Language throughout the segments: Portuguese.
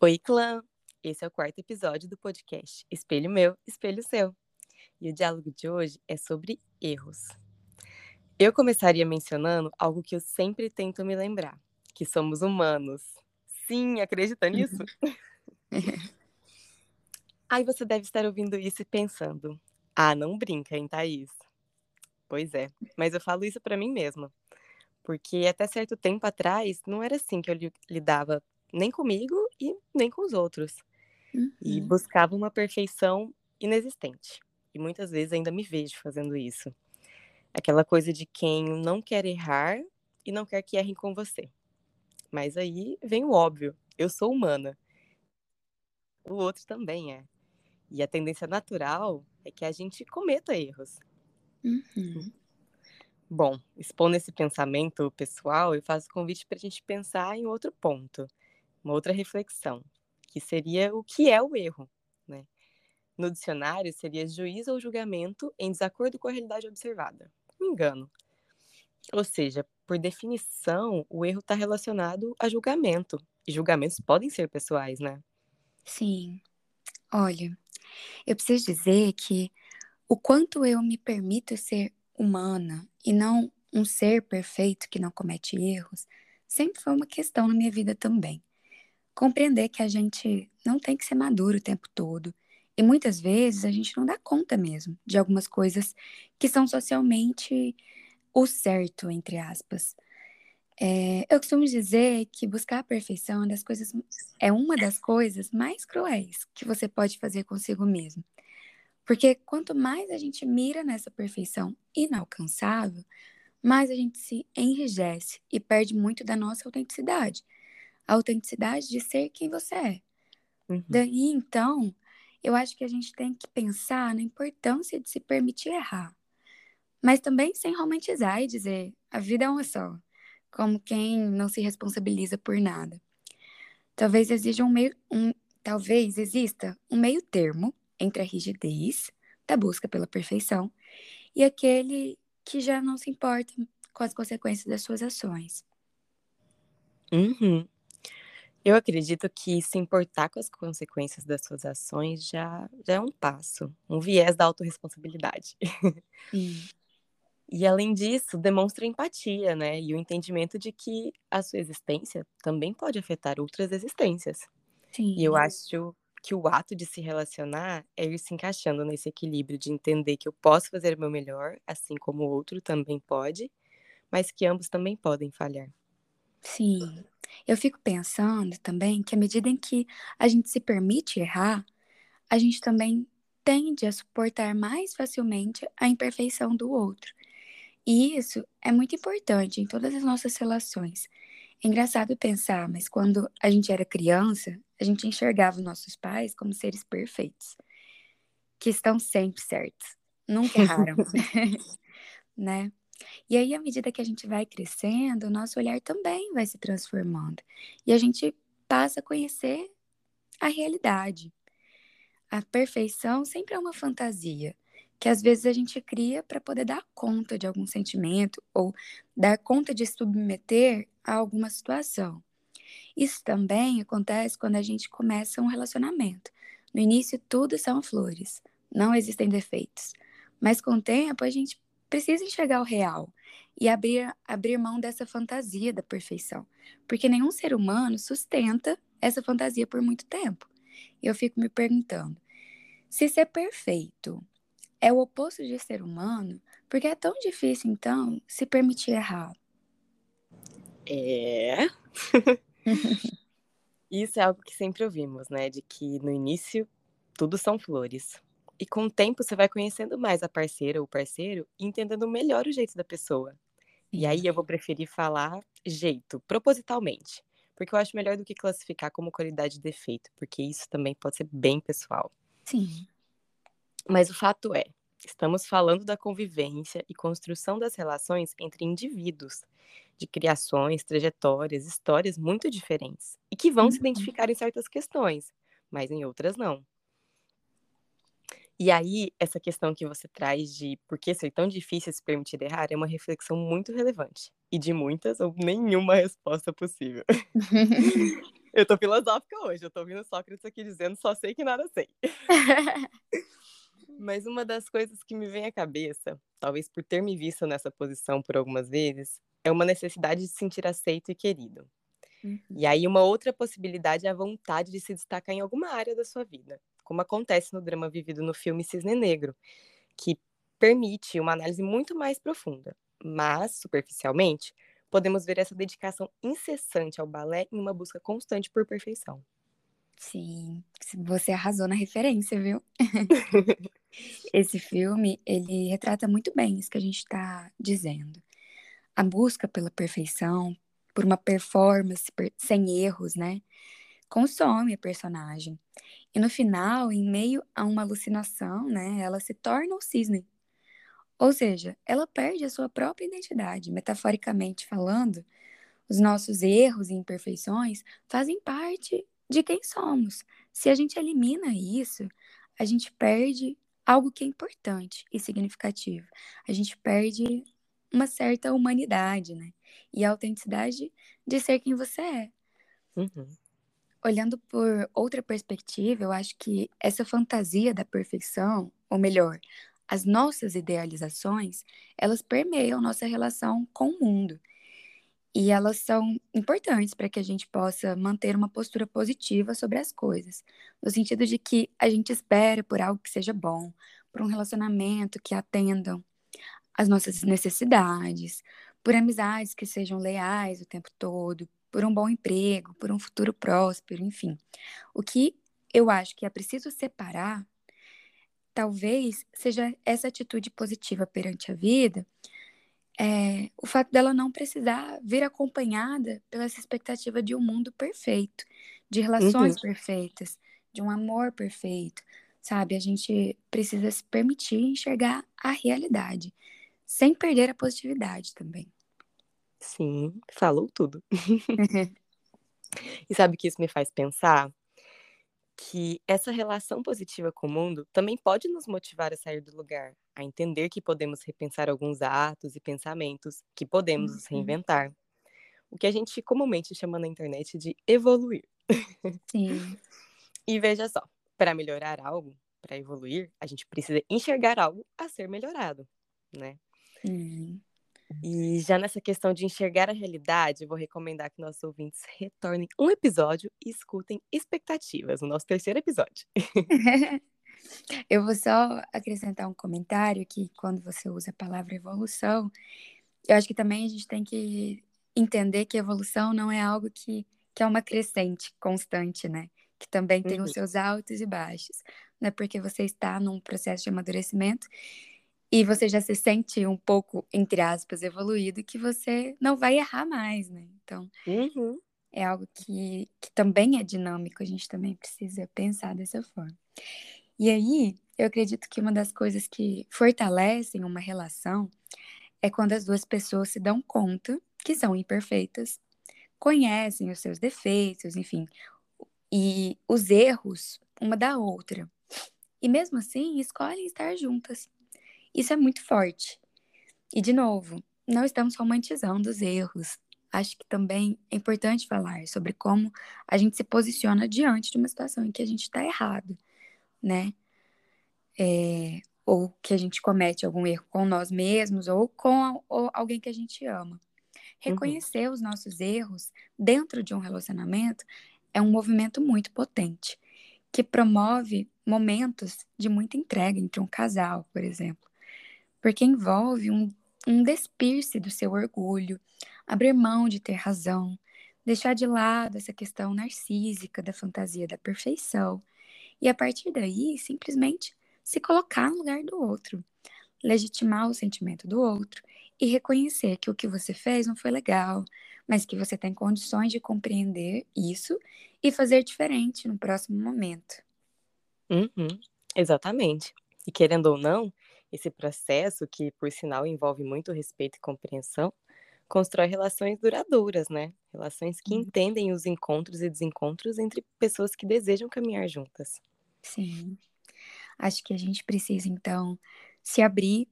Oi, clã! Esse é o quarto episódio do podcast Espelho Meu, Espelho Seu. E o diálogo de hoje é sobre erros. Eu começaria mencionando algo que eu sempre tento me lembrar, que somos humanos. Sim, acredita nisso? Aí você deve estar ouvindo isso e pensando: "Ah, não brinca, hein, Thaís?". Pois é, mas eu falo isso para mim mesma. Porque até certo tempo atrás não era assim que eu lidava nem comigo e nem com os outros. E Uhum. buscava uma perfeição inexistente. E muitas vezes ainda me vejo fazendo isso. Aquela coisa de quem não quer errar e não quer que errem com você. Mas aí vem o óbvio, eu sou humana. O outro também é. E a tendência natural é que a gente cometa erros. Uhum. Bom, expondo esse pensamento pessoal, eu faço convite para a gente pensar em outro ponto, uma outra reflexão, que seria o que é o erro, né? No dicionário, seria juízo ou julgamento em desacordo com a realidade observada. Um engano. Ou seja, por definição, o erro está relacionado a julgamento. E julgamentos podem ser pessoais, né? Sim. Olha, eu preciso dizer que o quanto eu me permito ser humana e não um ser perfeito que não comete erros, sempre foi uma questão na minha vida também. Compreender que a gente não tem que ser maduro o tempo todo. E muitas vezes a gente não dá conta mesmo de algumas coisas que são socialmente o certo, entre aspas. É, eu costumo dizer que buscar a perfeição é, das coisas, é uma das coisas mais cruéis que você pode fazer consigo mesmo. Porque quanto mais a gente mira nessa perfeição inalcançável, mais a gente se enrijece e perde muito da nossa autenticidade. A autenticidade de ser quem você é. Uhum. Daí, então, eu acho que a gente tem que pensar na importância de se permitir errar. Mas também sem romantizar e dizer a vida é uma só, como quem não se responsabiliza por nada. Talvez exija um meio, um, talvez exista um meio termo entre a rigidez da busca pela perfeição e aquele que já não se importa com as consequências das suas ações. Uhum. Eu acredito que se importar com as consequências das suas ações já, já é um passo, um viés da autorresponsabilidade. E além disso, demonstra empatia, né? E o entendimento de que a sua existência também pode afetar outras existências. Sim. E eu acho que o ato de se relacionar é ir se encaixando nesse equilíbrio de entender que eu posso fazer o meu melhor, assim como o outro também pode, mas que ambos também podem falhar. Sim. Eu fico pensando também que à medida em que a gente se permite errar, a gente também tende a suportar mais facilmente a imperfeição do outro. E isso é muito importante em todas as nossas relações. É engraçado pensar, mas quando a gente era criança, a gente enxergava nossos pais como seres perfeitos, que estão sempre certos, nunca erraram, né? E aí, à medida que a gente vai crescendo, o nosso olhar também vai se transformando. E a gente passa a conhecer a realidade. A perfeição sempre é uma fantasia que às vezes a gente cria para poder dar conta de algum sentimento ou dar conta de submeter a alguma situação. Isso também acontece quando a gente começa um relacionamento. No início, tudo são flores, não existem defeitos. Mas com o tempo, a gente precisa enxergar o real e abrir, abrir mão dessa fantasia da perfeição. Porque nenhum ser humano sustenta essa fantasia por muito tempo. E eu fico me perguntando: se ser perfeito é o oposto de ser humano, por que é tão difícil, então, se permitir errar? É. Isso é algo que sempre ouvimos, né? De que no início tudo são flores. E com o tempo você vai conhecendo mais a parceira ou o parceiro e entendendo melhor o jeito da pessoa. E aí eu vou preferir falar jeito, propositalmente. Porque eu acho melhor do que classificar como qualidade de defeito, porque isso também pode ser bem pessoal. Sim. Mas o fato é, estamos falando da convivência e construção das relações entre indivíduos, de criações, trajetórias, histórias muito diferentes, e que vão Uhum. se identificar em certas questões, mas em outras não. E aí, essa questão que você traz de por que ser tão difícil se permitir errar é uma reflexão muito relevante. E de muitas ou nenhuma resposta possível. Eu tô filosófica hoje, eu tô ouvindo Sócrates aqui dizendo só sei que nada sei. Mas uma das coisas que me vem à cabeça, talvez por ter me visto nessa posição por algumas vezes, é uma necessidade de se sentir aceito e querido. Uhum. E aí, uma outra possibilidade é a vontade de se destacar em alguma área da sua vida, como acontece no drama vivido no filme Cisne Negro, que permite uma análise muito mais profunda. Mas, superficialmente, podemos ver essa dedicação incessante ao balé em uma busca constante por perfeição. Sim, você arrasou na referência, viu? Esse filme, ele retrata muito bem isso que a gente está dizendo. A busca pela perfeição, por uma performance sem erros, né? Consome a personagem. E no final, em meio a uma alucinação, né, ela se torna o cisne. Ou seja, ela perde a sua própria identidade. Metaforicamente falando, os nossos erros e imperfeições fazem parte de quem somos. Se a gente elimina isso, a gente perde algo que é importante e significativo. A gente perde uma certa humanidade, né? E a autenticidade de ser quem você é. Uhum. Olhando por outra perspectiva, eu acho que essa fantasia da perfeição, ou melhor, as nossas idealizações, elas permeiam nossa relação com o mundo. E elas são importantes para que a gente possa manter uma postura positiva sobre as coisas, no sentido de que a gente espera por algo que seja bom, por um relacionamento que atendam às nossas necessidades, por amizades que sejam leais o tempo todo, por um bom emprego, por um futuro próspero, enfim. O que eu acho que é preciso separar, talvez seja essa atitude positiva perante a vida é, o fato dela não precisar vir acompanhada pela expectativa de um mundo perfeito, de relações uhum. perfeitas, de um amor perfeito, sabe? A gente precisa se permitir enxergar a realidade, sem perder a positividade também. Sim, falou tudo. e sabe o que isso me faz pensar? que essa relação positiva com o mundo também pode nos motivar a sair do lugar, a entender que podemos repensar alguns atos e pensamentos, que podemos nos uhum. reinventar. O que a gente comumente chama na internet de evoluir. Sim. e veja só, para melhorar algo, para evoluir, a gente precisa enxergar algo a ser melhorado, né? Sim. E já nessa questão de enxergar a realidade, vou recomendar que nossos ouvintes retornem um episódio e escutem expectativas, o nosso terceiro episódio. eu vou só acrescentar um comentário que quando você usa a palavra evolução, eu acho que também a gente tem que entender que evolução não é algo que, que é uma crescente constante, né? Que também tem uhum. os seus altos e baixos. Não é porque você está num processo de amadurecimento e você já se sente um pouco, entre aspas, evoluído, que você não vai errar mais, né? Então, uhum. é algo que, que também é dinâmico, a gente também precisa pensar dessa forma. E aí, eu acredito que uma das coisas que fortalecem uma relação é quando as duas pessoas se dão conta que são imperfeitas, conhecem os seus defeitos, enfim, e os erros uma da outra. E mesmo assim, escolhem estar juntas. Isso é muito forte. E, de novo, não estamos romantizando os erros. Acho que também é importante falar sobre como a gente se posiciona diante de uma situação em que a gente está errado, né? É, ou que a gente comete algum erro com nós mesmos ou com a, ou alguém que a gente ama. Uhum. Reconhecer uhum. os nossos erros dentro de um relacionamento é um movimento muito potente, que promove momentos de muita entrega entre um casal, por exemplo porque envolve um, um despir-se do seu orgulho, abrir mão de ter razão, deixar de lado essa questão narcísica da fantasia da perfeição e, a partir daí, simplesmente se colocar no lugar do outro, legitimar o sentimento do outro e reconhecer que o que você fez não foi legal, mas que você tem condições de compreender isso e fazer diferente no próximo momento. Uhum, exatamente. E querendo ou não, esse processo, que por sinal envolve muito respeito e compreensão, constrói relações duradouras, né? Relações que uhum. entendem os encontros e desencontros entre pessoas que desejam caminhar juntas. Sim. Acho que a gente precisa, então, se abrir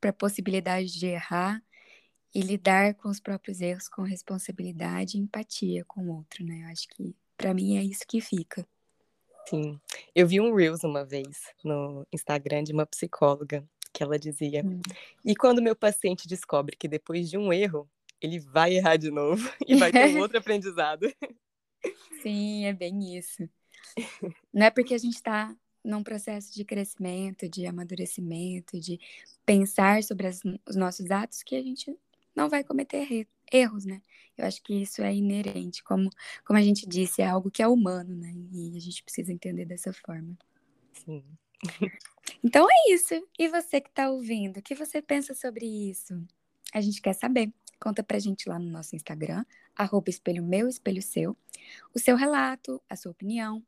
para a possibilidade de errar e lidar com os próprios erros com responsabilidade e empatia com o outro, né? Eu acho que para mim é isso que fica. Sim. Eu vi um Reels uma vez no Instagram de uma psicóloga que ela dizia: hum. E quando meu paciente descobre que depois de um erro, ele vai errar de novo e vai ter um outro aprendizado. Sim, é bem isso. Não é porque a gente está num processo de crescimento, de amadurecimento, de pensar sobre as, os nossos atos que a gente não vai cometer erros, né? Eu acho que isso é inerente, como, como a gente disse, é algo que é humano, né? E a gente precisa entender dessa forma. Sim. Então é isso. E você que está ouvindo, o que você pensa sobre isso? A gente quer saber. Conta pra gente lá no nosso Instagram, arroba espelho meu, espelho seu, o seu relato, a sua opinião.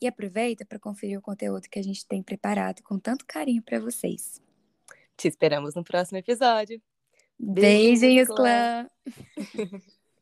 E aproveita para conferir o conteúdo que a gente tem preparado com tanto carinho para vocês. Te esperamos no próximo episódio. Beijinhos, clã! clã.